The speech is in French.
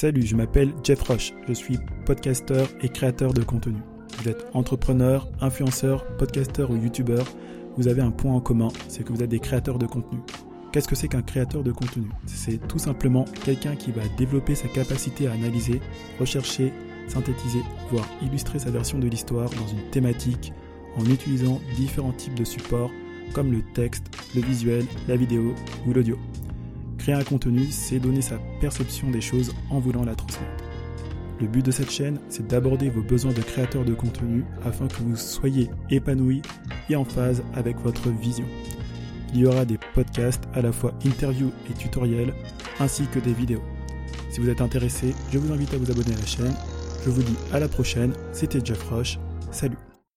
Salut, je m'appelle Jeff Roche, je suis podcasteur et créateur de contenu. Vous êtes entrepreneur, influenceur, podcasteur ou youtubeur, vous avez un point en commun, c'est que vous êtes des créateurs de contenu. Qu'est-ce que c'est qu'un créateur de contenu? C'est tout simplement quelqu'un qui va développer sa capacité à analyser, rechercher, synthétiser, voire illustrer sa version de l'histoire dans une thématique en utilisant différents types de supports comme le texte, le visuel, la vidéo ou l'audio. Créer un contenu, c'est donner sa perception des choses en voulant la transmettre. Le but de cette chaîne, c'est d'aborder vos besoins de créateur de contenu afin que vous soyez épanoui et en phase avec votre vision. Il y aura des podcasts à la fois interviews et tutoriels, ainsi que des vidéos. Si vous êtes intéressé, je vous invite à vous abonner à la chaîne. Je vous dis à la prochaine, c'était Jeff Roche, salut